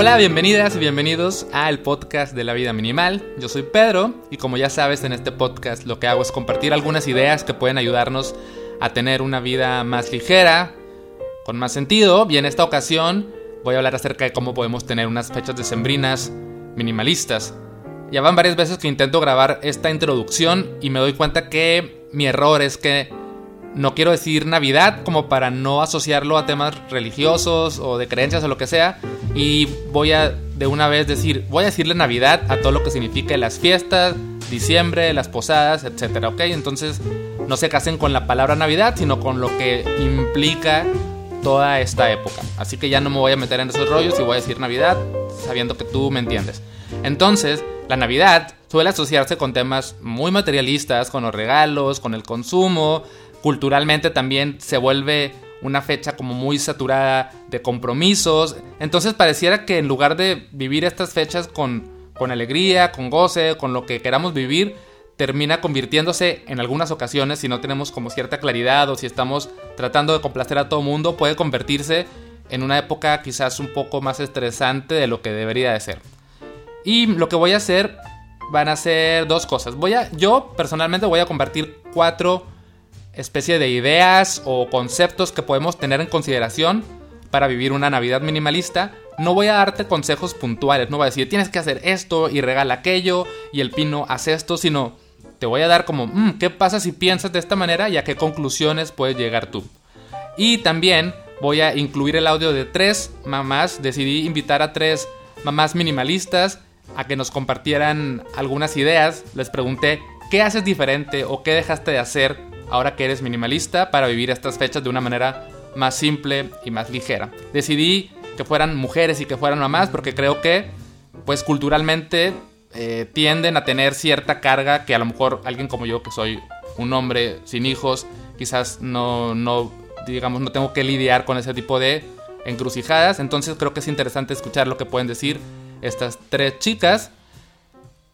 Hola, bienvenidas y bienvenidos al podcast de la vida minimal. Yo soy Pedro y como ya sabes en este podcast lo que hago es compartir algunas ideas que pueden ayudarnos a tener una vida más ligera, con más sentido y en esta ocasión voy a hablar acerca de cómo podemos tener unas fechas decembrinas minimalistas. Ya van varias veces que intento grabar esta introducción y me doy cuenta que mi error es que no quiero decir Navidad como para no asociarlo a temas religiosos o de creencias o lo que sea. Y voy a de una vez decir, voy a decirle Navidad a todo lo que signifique las fiestas, diciembre, las posadas, etc. ¿Ok? Entonces no se casen con la palabra Navidad, sino con lo que implica toda esta época. Así que ya no me voy a meter en esos rollos y voy a decir Navidad sabiendo que tú me entiendes. Entonces, la Navidad suele asociarse con temas muy materialistas, con los regalos, con el consumo. Culturalmente también se vuelve una fecha como muy saturada de compromisos. Entonces pareciera que en lugar de vivir estas fechas con, con alegría, con goce, con lo que queramos vivir, termina convirtiéndose en algunas ocasiones, si no tenemos como cierta claridad o si estamos tratando de complacer a todo mundo, puede convertirse en una época quizás un poco más estresante de lo que debería de ser. Y lo que voy a hacer van a ser dos cosas. Voy a, yo personalmente voy a compartir cuatro especies de ideas o conceptos que podemos tener en consideración para vivir una Navidad minimalista. No voy a darte consejos puntuales, no voy a decir tienes que hacer esto y regala aquello y el pino hace esto, sino te voy a dar como, mm, ¿qué pasa si piensas de esta manera y a qué conclusiones puedes llegar tú? Y también voy a incluir el audio de tres mamás, decidí invitar a tres mamás minimalistas a que nos compartieran algunas ideas. Les pregunté qué haces diferente o qué dejaste de hacer ahora que eres minimalista para vivir estas fechas de una manera más simple y más ligera. Decidí que fueran mujeres y que fueran mamás porque creo que pues culturalmente eh, tienden a tener cierta carga que a lo mejor alguien como yo que soy un hombre sin hijos quizás no, no digamos no tengo que lidiar con ese tipo de encrucijadas entonces creo que es interesante escuchar lo que pueden decir estas tres chicas.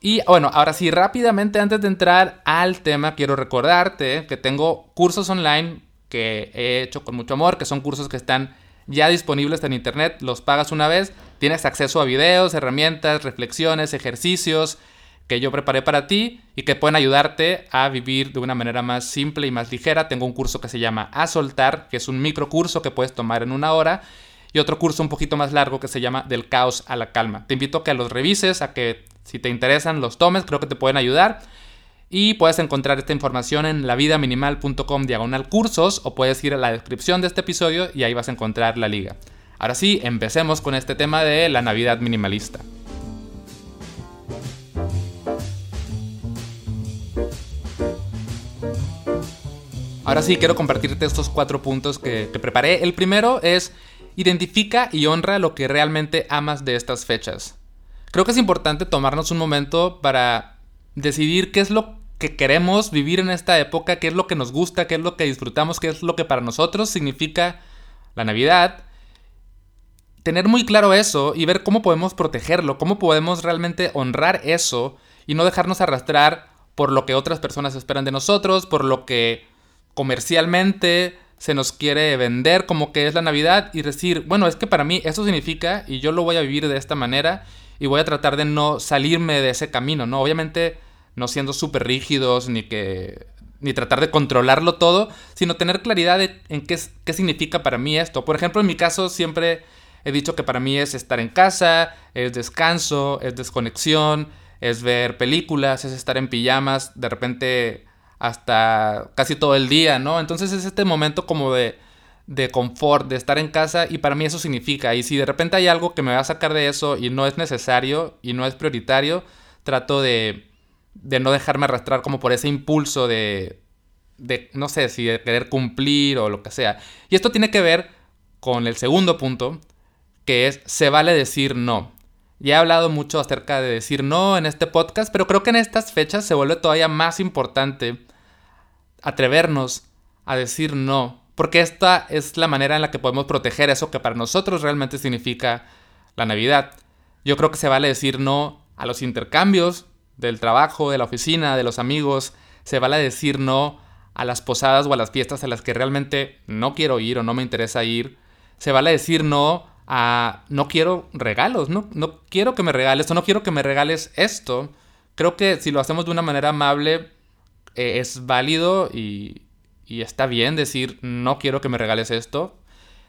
Y bueno, ahora sí, rápidamente antes de entrar al tema, quiero recordarte que tengo cursos online que he hecho con mucho amor, que son cursos que están ya disponibles en internet, los pagas una vez, tienes acceso a videos, herramientas, reflexiones, ejercicios que yo preparé para ti y que pueden ayudarte a vivir de una manera más simple y más ligera. Tengo un curso que se llama A Soltar, que es un micro curso que puedes tomar en una hora y otro curso un poquito más largo que se llama Del caos a la calma. Te invito a que los revises, a que si te interesan los tomes, creo que te pueden ayudar. Y puedes encontrar esta información en lavidaminimal.com diagonal cursos o puedes ir a la descripción de este episodio y ahí vas a encontrar la liga. Ahora sí, empecemos con este tema de la Navidad minimalista. Ahora sí, quiero compartirte estos cuatro puntos que, que preparé. El primero es Identifica y honra lo que realmente amas de estas fechas. Creo que es importante tomarnos un momento para decidir qué es lo que queremos vivir en esta época, qué es lo que nos gusta, qué es lo que disfrutamos, qué es lo que para nosotros significa la Navidad. Tener muy claro eso y ver cómo podemos protegerlo, cómo podemos realmente honrar eso y no dejarnos arrastrar por lo que otras personas esperan de nosotros, por lo que comercialmente se nos quiere vender como que es la Navidad y decir, bueno, es que para mí eso significa y yo lo voy a vivir de esta manera y voy a tratar de no salirme de ese camino, ¿no? Obviamente no siendo súper rígidos ni que ni tratar de controlarlo todo, sino tener claridad en qué, qué significa para mí esto. Por ejemplo, en mi caso siempre he dicho que para mí es estar en casa, es descanso, es desconexión, es ver películas, es estar en pijamas, de repente hasta casi todo el día, ¿no? Entonces es este momento como de, de confort, de estar en casa y para mí eso significa, y si de repente hay algo que me va a sacar de eso y no es necesario y no es prioritario, trato de, de no dejarme arrastrar como por ese impulso de, de, no sé, si de querer cumplir o lo que sea. Y esto tiene que ver con el segundo punto, que es, se vale decir no. Ya he hablado mucho acerca de decir no en este podcast, pero creo que en estas fechas se vuelve todavía más importante atrevernos a decir no, porque esta es la manera en la que podemos proteger eso que para nosotros realmente significa la Navidad. Yo creo que se vale decir no a los intercambios del trabajo, de la oficina, de los amigos, se vale decir no a las posadas o a las fiestas a las que realmente no quiero ir o no me interesa ir, se vale decir no a no quiero regalos, no, no quiero que me regales o no quiero que me regales esto. Creo que si lo hacemos de una manera amable eh, es válido y, y está bien decir no quiero que me regales esto.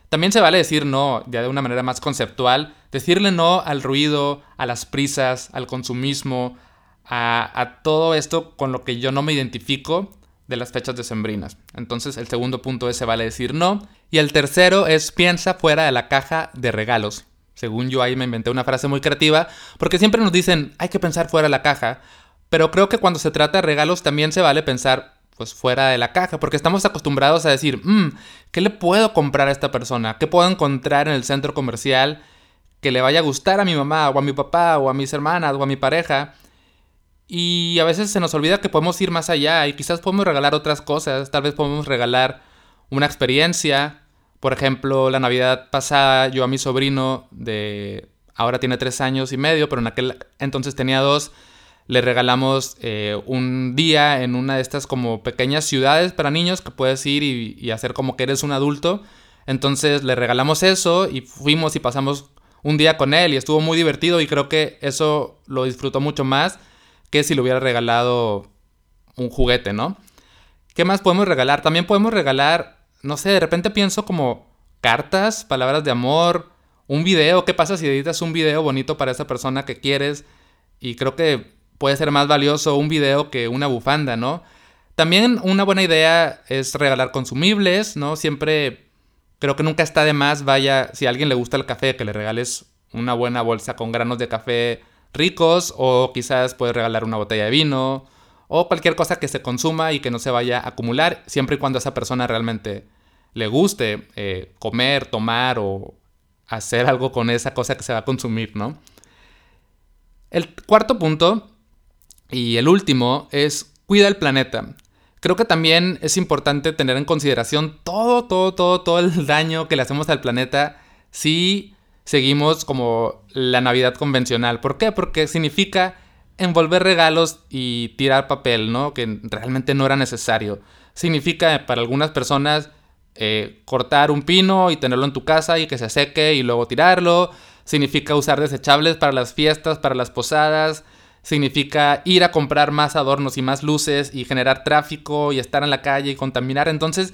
También se vale decir no, ya de una manera más conceptual, decirle no al ruido, a las prisas, al consumismo, a, todo esto con lo que yo no me identifico de las fechas decembrinas. Entonces el segundo punto es se vale decir no. Y el tercero es piensa fuera de la caja de regalos. Según yo ahí me inventé una frase muy creativa, porque siempre nos dicen hay que pensar fuera de la caja, pero creo que cuando se trata de regalos también se vale pensar pues fuera de la caja, porque estamos acostumbrados a decir, mm, ¿qué le puedo comprar a esta persona? ¿Qué puedo encontrar en el centro comercial que le vaya a gustar a mi mamá o a mi papá o a mis hermanas o a mi pareja? Y a veces se nos olvida que podemos ir más allá y quizás podemos regalar otras cosas, tal vez podemos regalar una experiencia. Por ejemplo, la Navidad pasada yo a mi sobrino de... ahora tiene tres años y medio, pero en aquel entonces tenía dos le regalamos eh, un día en una de estas como pequeñas ciudades para niños que puedes ir y, hacer como que eres un adulto. Entonces le regalamos eso y fuimos y pasamos un día con él y estuvo muy divertido y creo que eso lo disfrutó mucho más que si le hubiera regalado un juguete, ¿no? ¿Qué más podemos regalar? También podemos regalar, no sé, de repente pienso como cartas, palabras de amor, un video. ¿Qué pasa si editas un video bonito para esa persona que quieres? Y creo que puede ser más valioso un video que una bufanda, ¿no? También una buena idea es regalar consumibles, ¿no? Siempre creo que nunca está de más, vaya, si a alguien le gusta el café, que le regales una buena bolsa con granos de café ricos o quizás puedes regalar una botella de vino o cualquier cosa que se consuma y que no se vaya a acumular, siempre y cuando a esa persona realmente le guste eh, comer, tomar o hacer algo con esa cosa que se va a consumir, ¿no? El cuarto punto y el último es cuida el planeta. Creo que también es importante tener en consideración todo, todo, todo, todo el daño que le hacemos al planeta si seguimos como la Navidad convencional. ¿Por qué? Porque significa envolver regalos y tirar papel, ¿no? Que realmente no era necesario. Significa para algunas personas eh, cortar un pino y tenerlo en tu casa y que se seque y luego tirarlo. Significa usar desechables para las fiestas, para las posadas significa ir a comprar más adornos y más luces y generar tráfico y estar en la calle y contaminar. Entonces,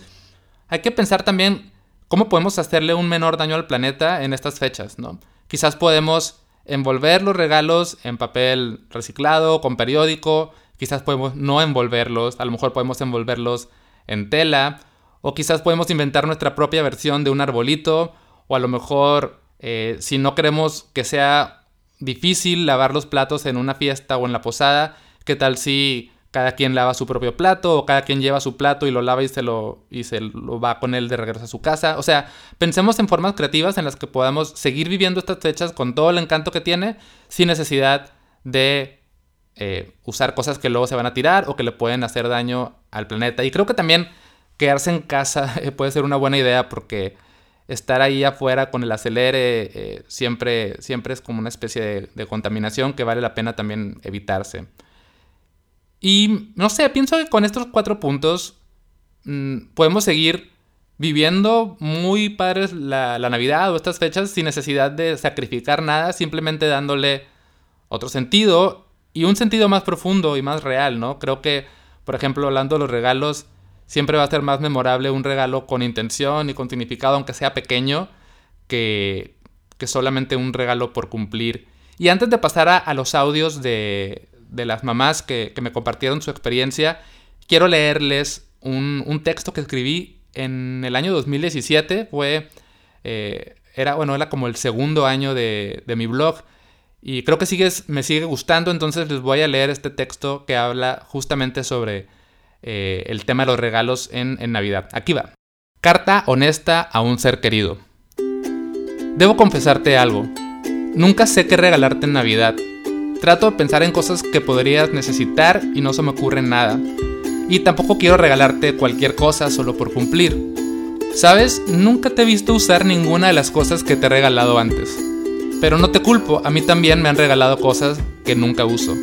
hay que pensar también cómo podemos hacerle un menor daño al planeta en estas fechas, ¿no? Quizás podemos envolver los regalos en papel reciclado, con periódico, quizás podemos no envolverlos, a lo mejor podemos envolverlos en tela, o quizás podemos inventar nuestra propia versión de un arbolito, o a lo mejor eh, si no queremos que sea difícil lavar los platos en una fiesta o en la posada. ¿Qué tal si cada quien lava su propio plato o cada quien lleva su plato y lo lava y se lo, y se lo va con él de regreso a su casa? O sea, pensemos en formas creativas en las que podamos seguir viviendo estas fechas con todo el encanto que tiene sin necesidad de eh, usar cosas que luego se van a tirar o que le pueden hacer daño al planeta. Y creo que también quedarse en casa puede ser una buena idea porque estar ahí afuera con el acelere eh, siempre, siempre es como una especie de, contaminación que vale la pena también evitarse. Y no sé, pienso que con estos cuatro puntos mm, podemos seguir viviendo muy padres la, la, Navidad o estas fechas sin necesidad de sacrificar nada, simplemente dándole otro sentido y un sentido más profundo y más real, ¿no? Creo que, por ejemplo, hablando de los regalos, siempre va a ser más memorable un regalo con intención y con significado, aunque sea pequeño, que, que solamente un regalo por cumplir. Y antes de pasar a, los audios de, de las mamás que, que, me compartieron su experiencia, quiero leerles un, un, texto que escribí en el año 2017. Fue, eh, era, bueno, era como el segundo año de, de mi blog. Y creo que sigues, me sigue gustando, entonces les voy a leer este texto que habla justamente sobre eh, el tema de los regalos en, en Navidad. Aquí va. Carta honesta a un ser querido. Debo confesarte algo. Nunca sé qué regalarte en Navidad. Trato de pensar en cosas que podrías necesitar y no se me ocurre nada. Y tampoco quiero regalarte cualquier cosa solo por cumplir. Sabes, nunca te he visto usar ninguna de las cosas que te he regalado antes. Pero no te culpo, a mí también me han regalado cosas que nunca uso.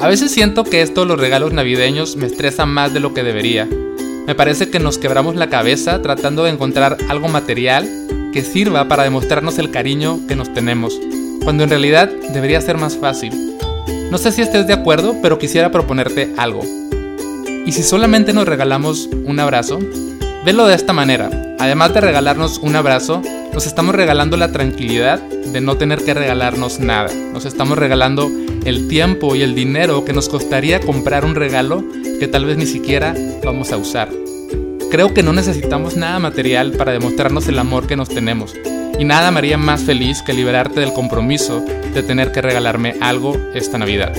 A veces siento que esto los regalos navideños me estresan más de lo que debería. Me parece que nos quebramos la cabeza tratando de encontrar algo material que sirva para demostrarnos el cariño que nos tenemos, cuando en realidad debería ser más fácil. No sé si estés de acuerdo, pero quisiera proponerte algo. ¿Y si solamente nos regalamos un abrazo? Velo de esta manera. Además de regalarnos un abrazo, nos estamos regalando la tranquilidad de no tener que regalarnos nada. Nos estamos regalando el tiempo y el dinero que nos costaría comprar un regalo que tal vez ni siquiera vamos a usar. Creo que no necesitamos nada material para demostrarnos el amor que nos tenemos. Y nada me haría más feliz que liberarte del compromiso de tener que regalarme algo esta Navidad.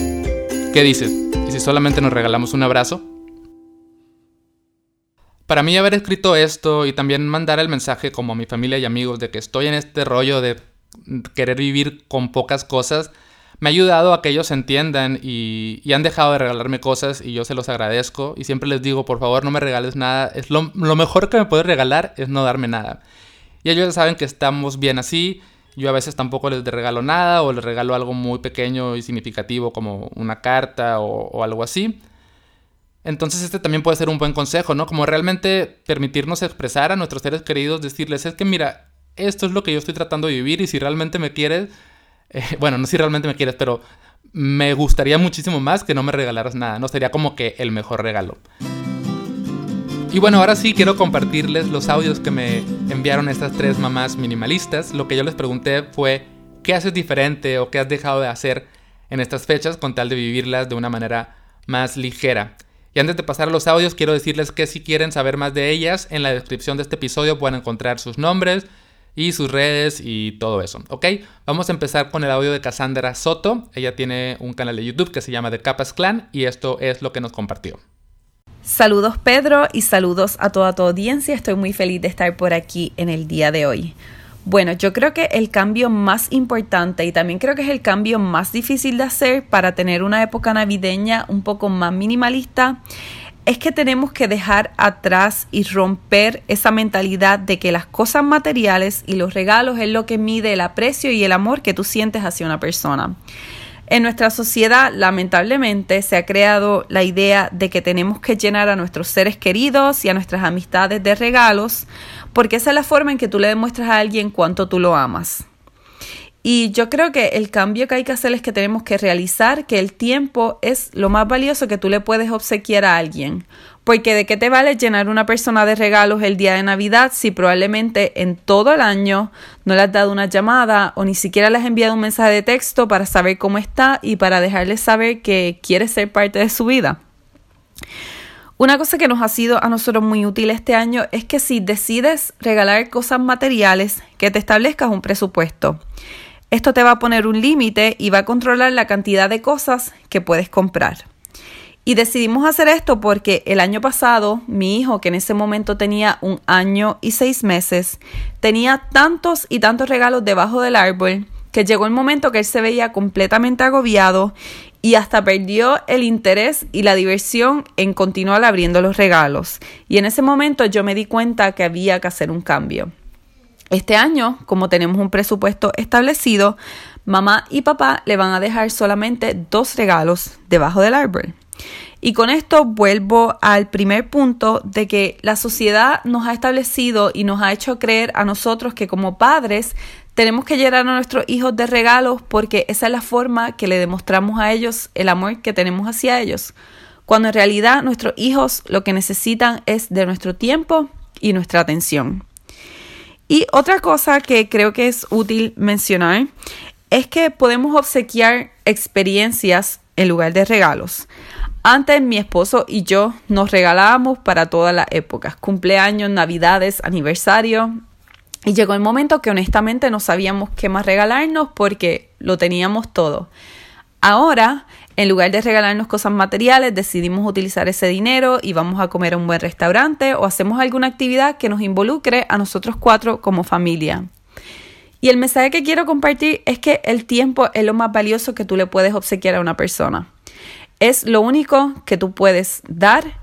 ¿Qué dices? ¿Y si solamente nos regalamos un abrazo? Para mí haber escrito esto y también mandar el mensaje como a mi familia y amigos de que estoy en este rollo de querer vivir con pocas cosas, me ha ayudado a que ellos entiendan y, han dejado de regalarme cosas y yo se los agradezco y siempre les digo, por favor no me regales nada, es lo, mejor que me puedes regalar es no darme nada. Y ellos saben que estamos bien así, yo a veces tampoco les regalo nada o les regalo algo muy pequeño y significativo como una carta o algo así. Entonces este también puede ser un buen consejo, ¿no? Como realmente permitirnos expresar a nuestros seres queridos, decirles, es que mira, esto es lo que yo estoy tratando de vivir y si realmente me quieres, eh, bueno, no si realmente me quieres, pero me gustaría muchísimo más que no me regalaras nada, ¿no? Sería como que el mejor regalo. Y bueno, ahora sí quiero compartirles los audios que me enviaron estas tres mamás minimalistas. Lo que yo les pregunté fue, ¿qué haces diferente o qué has dejado de hacer en estas fechas con tal de vivirlas de una manera más ligera? Y antes de pasar a los audios, quiero decirles que si quieren saber más de ellas, en la descripción de este episodio pueden encontrar sus nombres y sus redes y todo eso, ¿ok? Vamos a empezar con el audio de Cassandra Soto. Ella tiene un canal de YouTube que se llama The Capas Clan y esto es lo que nos compartió. Saludos Pedro y saludos a toda tu audiencia. Estoy muy feliz de estar por aquí en el día de hoy. Bueno, yo creo que el cambio más importante y también creo que es el cambio más difícil de hacer para tener una época navideña un poco más minimalista es que tenemos que dejar atrás y romper esa mentalidad de que las cosas materiales y los regalos es lo que mide el aprecio y el amor que tú sientes hacia una persona. En nuestra sociedad, lamentablemente, se ha creado la idea de que tenemos que llenar a nuestros seres queridos y a nuestras amistades de regalos, porque esa es la forma en que tú le demuestras a alguien cuánto tú lo amas. Y yo creo que el cambio que hay que hacer es que tenemos que realizar que el tiempo es lo más valioso que tú le puedes obsequiar a alguien. Porque de qué te vale llenar una persona de regalos el día de Navidad si probablemente en todo el año no le has dado una llamada o ni siquiera le has enviado un mensaje de texto para saber cómo está y para dejarle saber que quieres ser parte de su vida. Una cosa que nos ha sido a nosotros muy útil este año es que si decides regalar cosas materiales, que te establezcas un presupuesto. Esto te va a poner un límite y va a controlar la cantidad de cosas que puedes comprar. Y decidimos hacer esto porque el año pasado mi hijo, que en ese momento tenía un año y seis meses, tenía tantos y tantos regalos debajo del árbol que llegó el momento que él se veía completamente agobiado y hasta perdió el interés y la diversión en continuar abriendo los regalos. Y en ese momento yo me di cuenta que había que hacer un cambio. Este año, como tenemos un presupuesto establecido, mamá y papá le van a dejar solamente dos regalos debajo del árbol. Y con esto vuelvo al primer punto de que la sociedad nos ha establecido y nos ha hecho creer a nosotros que como padres tenemos que llenar a nuestros hijos de regalos porque esa es la forma que le demostramos a ellos el amor que tenemos hacia ellos. Cuando en realidad nuestros hijos lo que necesitan es de nuestro tiempo y nuestra atención. Y otra cosa que creo que es útil mencionar es que podemos obsequiar experiencias en lugar de regalos. Antes mi esposo y yo nos regalábamos para todas las épocas, cumpleaños, navidades, aniversario. Y llegó el momento que honestamente no sabíamos qué más regalarnos porque lo teníamos todo. Ahora en lugar de regalarnos cosas materiales, decidimos utilizar ese dinero y vamos a comer a un buen restaurante o hacemos alguna actividad que nos involucre a nosotros cuatro como familia. Y el mensaje que quiero compartir es que el tiempo es lo más valioso que tú le puedes obsequiar a una persona. Es lo único que tú puedes dar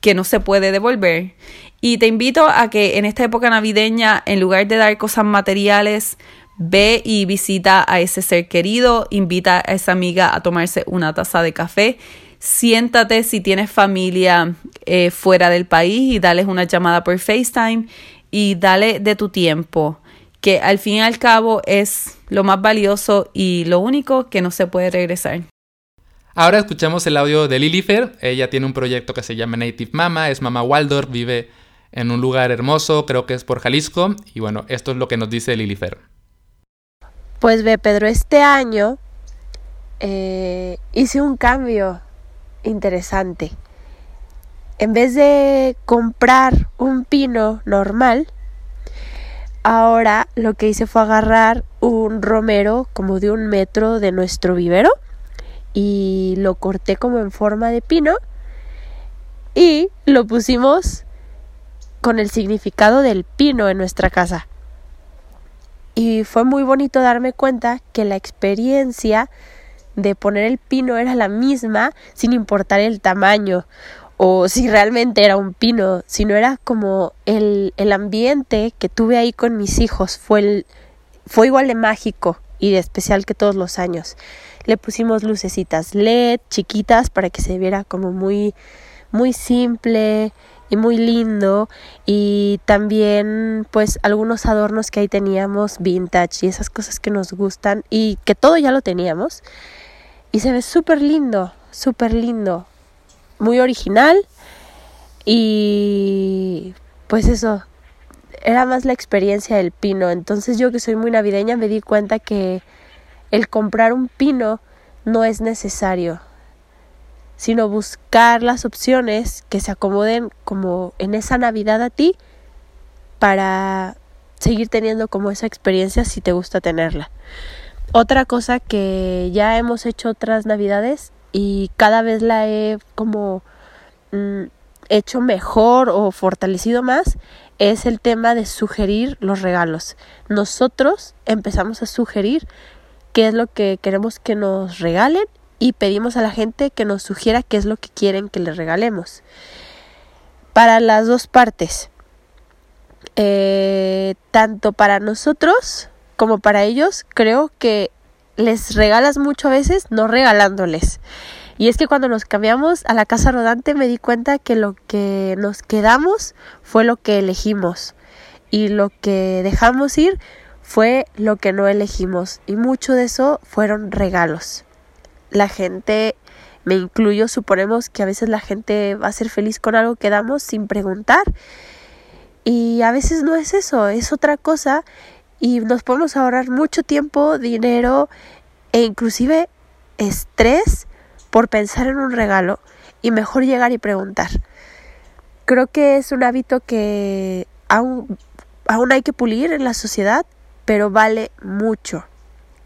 que no se puede devolver. Y te invito a que en esta época navideña, en lugar de dar cosas materiales, Ve y visita a ese ser querido, invita a esa amiga a tomarse una taza de café. Siéntate si tienes familia eh, fuera del país y dales una llamada por FaceTime y dale de tu tiempo. que al fin y al cabo es lo más valioso y lo único que no se puede regresar. Ahora escuchemos el audio de Lilifer. Ella tiene un proyecto que se llama Native Mama, es mamá Waldorf, vive en un lugar hermoso, creo que es por Jalisco. Y bueno, esto es lo que nos dice Lilifer. Pues ve, Pedro, este año eh, hice un cambio interesante. En vez de comprar un pino normal, ahora lo que hice fue agarrar un romero como de un metro de nuestro vivero y lo corté como en forma de pino y lo pusimos con el significado del pino en nuestra casa. Y fue muy bonito darme cuenta que la experiencia de poner el pino era la misma sin importar el tamaño o si realmente era un pino, sino era como el, el ambiente que tuve ahí con mis hijos fue, fue igual de mágico y de especial que todos los años. Le pusimos lucecitas LED chiquitas para que se viera como muy muy simple y muy lindo. Y también pues algunos adornos que ahí teníamos vintage y esas cosas que nos gustan y que todo ya lo teníamos. Y se ve súper lindo, súper lindo, muy original. Y pues eso, era más la experiencia del pino. Entonces yo que soy muy navideña me di cuenta que el comprar un pino no es necesario, sino buscar las opciones que se acomoden como en esa Navidad a ti para seguir teniendo como esa experiencia si te gusta tenerla. Otra cosa que ya hemos hecho otras Navidades y cada vez la he como mm, hecho mejor o fortalecido más es el tema de sugerir los regalos. Nosotros empezamos a sugerir qué es lo que queremos que nos regalen y pedimos a la gente que nos sugiera qué es lo que quieren que les regalemos. Para las dos partes, eh, tanto para nosotros como para ellos, creo que les regalas mucho a veces no regalándoles. Y es que cuando nos cambiamos a la casa rodante me di cuenta que lo que nos quedamos fue lo que elegimos y lo que dejamos ir fue lo que no elegimos y mucho de eso fueron regalos. La gente, me incluyo, suponemos que a veces la gente va a ser feliz con algo que damos sin preguntar y a veces no es eso, es otra cosa y nos podemos ahorrar mucho tiempo, dinero e inclusive estrés por pensar en un regalo y mejor llegar y preguntar. Creo que es un hábito que aún, aún hay que pulir en la sociedad, pero vale mucho.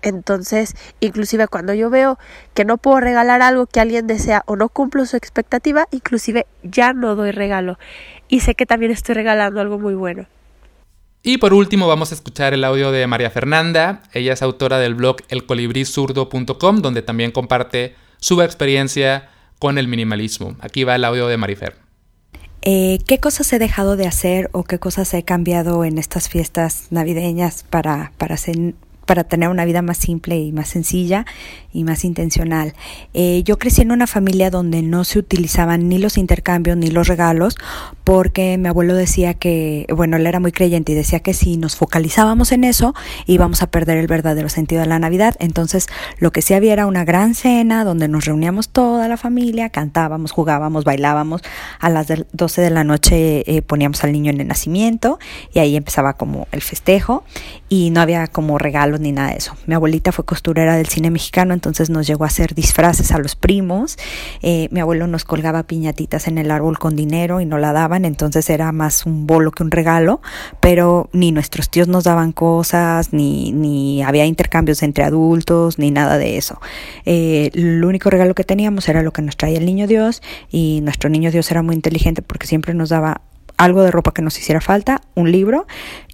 Entonces, inclusive cuando yo veo que no puedo regalar algo que alguien desea o no cumplo su expectativa, inclusive ya no doy regalo. Y sé que también estoy regalando algo muy bueno. Y por último vamos a escuchar el audio de María Fernanda. Ella es autora del blog elcolibrizurdo.com, donde también comparte su experiencia con el minimalismo. Aquí va el audio de Marifer. Eh, ¿Qué cosas he dejado de hacer o qué cosas he cambiado en estas fiestas navideñas para, para, tener una vida más simple y más sencilla y más intencional. Eh, yo crecí en una familia donde no se utilizaban ni los intercambios ni los regalos porque mi abuelo decía que, bueno, él era muy creyente y decía que si nos focalizábamos en eso íbamos a perder el verdadero sentido de la Navidad. Entonces lo que sí había era una gran cena donde nos reuníamos toda la familia, cantábamos, jugábamos, bailábamos. A las 12 de la noche eh, poníamos al niño en el nacimiento y ahí empezaba como el festejo y no había como regalos ni nada de eso. Mi abuelita fue costurera del cine mexicano, entonces nos llegó a hacer disfraces a los primos. Eh, mi abuelo nos colgaba piñatitas en el árbol con dinero y no la entonces era más un bolo que un regalo, pero ni nuestros tíos nos daban cosas, ni, ni había intercambios entre adultos, ni nada de eso. Eh, el único regalo que teníamos era lo que nos traía el niño Dios y nuestro niño Dios era muy inteligente porque siempre nos daba algo de ropa que nos hiciera falta, un libro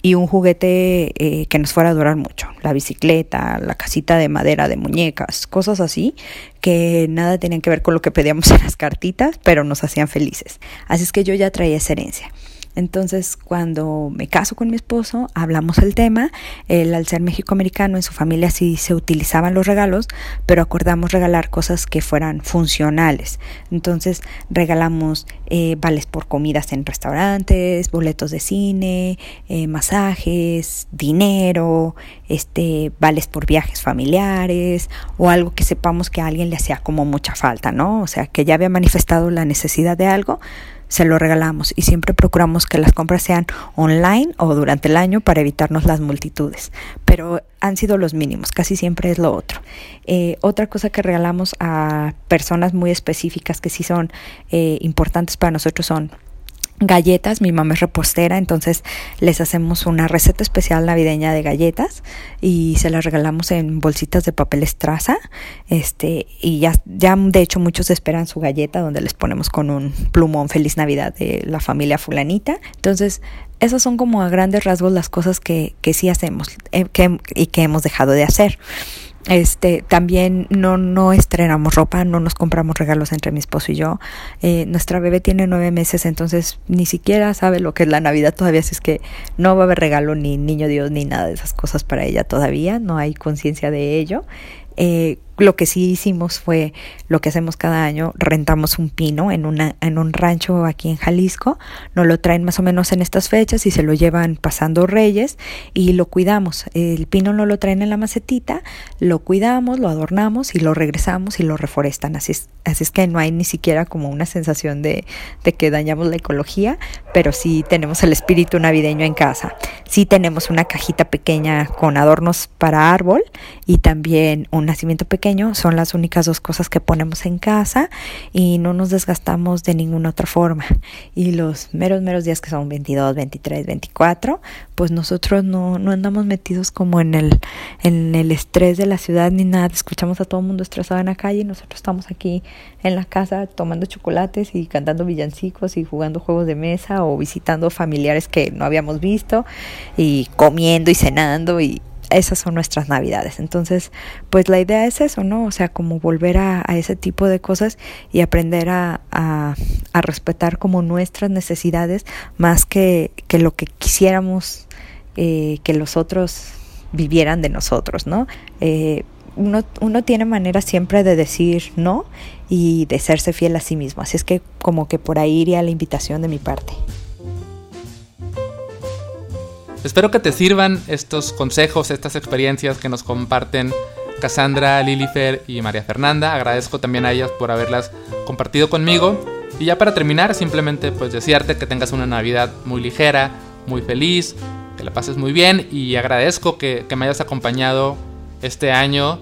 y un juguete eh, que nos fuera a durar mucho. La bicicleta, la casita de madera de muñecas, cosas así que nada tenían que ver con lo que pedíamos en las cartitas, pero nos hacían felices. Así es que yo ya traía esa herencia. Entonces, cuando me caso con mi esposo, hablamos el tema. Él, al ser mexicoamericano, en su familia sí se utilizaban los regalos, pero acordamos regalar cosas que fueran funcionales. Entonces, regalamos eh, vales por comidas en restaurantes, boletos de cine, eh, masajes, dinero, este, vales por viajes familiares o algo que sepamos que a alguien le hacía como mucha falta, ¿no? O sea, que ya había manifestado la necesidad de algo se lo regalamos y siempre procuramos que las compras sean online o durante el año para evitarnos las multitudes, pero han sido los mínimos, casi siempre es lo otro. Eh, otra cosa que regalamos a personas muy específicas que sí son eh, importantes para nosotros son galletas, mi mamá es repostera, entonces les hacemos una receta especial navideña de galletas y se las regalamos en bolsitas de papel estraza, este, y ya, ya de hecho muchos esperan su galleta donde les ponemos con un plumón feliz navidad de la familia fulanita, entonces esas son como a grandes rasgos las cosas que, que sí hacemos eh, que, y que hemos dejado de hacer. Este, también no, no estrenamos ropa, no nos compramos regalos entre mi esposo y yo. Eh, nuestra bebé tiene nueve meses, entonces ni siquiera sabe lo que es la Navidad todavía, así es que no va a haber regalo ni niño Dios ni nada de esas cosas para ella todavía, no hay conciencia de ello. Eh, lo que sí hicimos fue lo que hacemos cada año, rentamos un pino en, una, en un rancho aquí en Jalisco, nos lo traen más o menos en estas fechas y se lo llevan pasando reyes y lo cuidamos. El pino no lo traen en la macetita, lo cuidamos, lo adornamos y lo regresamos y lo reforestan. Así es, así es que no hay ni siquiera como una sensación de, de que dañamos la ecología, pero sí tenemos el espíritu navideño en casa. Sí tenemos una cajita pequeña con adornos para árbol y también un nacimiento pequeño son las únicas dos cosas que ponemos en casa y no nos desgastamos de ninguna otra forma. Y los meros, meros días que son 22, 23, 24, pues nosotros no, no andamos metidos como en el, en el estrés de la ciudad ni nada. Escuchamos a todo el mundo estresado en la calle nosotros estamos aquí en la casa tomando chocolates y cantando villancicos y jugando juegos de mesa o visitando familiares que no habíamos visto y comiendo y cenando y esas son nuestras navidades. Entonces, pues la idea es eso, ¿no? O sea, como volver a, ese tipo de cosas y aprender a, respetar como nuestras necesidades más que, que lo que quisiéramos eh, que los otros vivieran de nosotros, ¿no? Eh, uno, uno tiene manera siempre de decir no y de serse fiel a sí mismo. Así es que como que por ahí iría la invitación de mi parte. Espero que te sirvan estos consejos, estas experiencias que nos comparten Cassandra, Lilifer y María Fernanda. Agradezco también a ellas por haberlas compartido conmigo. Y ya para terminar, simplemente pues desearte que tengas una Navidad muy ligera, muy feliz, que la pases muy bien y agradezco que, me hayas acompañado este año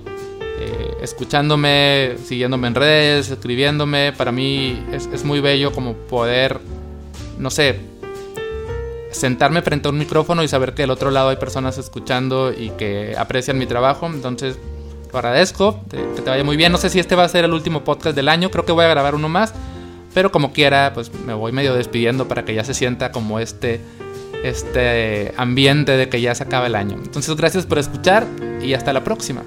eh, escuchándome, siguiéndome en redes, escribiéndome. Para mí es, es muy bello como poder, no sé, sentarme frente a un micrófono y saber que del otro lado hay personas escuchando y que aprecian mi trabajo. Entonces, lo agradezco, que te vaya muy bien. No sé si este va a ser el último podcast del año, creo que voy a grabar uno más, pero como quiera, pues me voy medio despidiendo para que ya se sienta como este, este ambiente de que ya se acaba el año. Entonces, gracias por escuchar y hasta la próxima.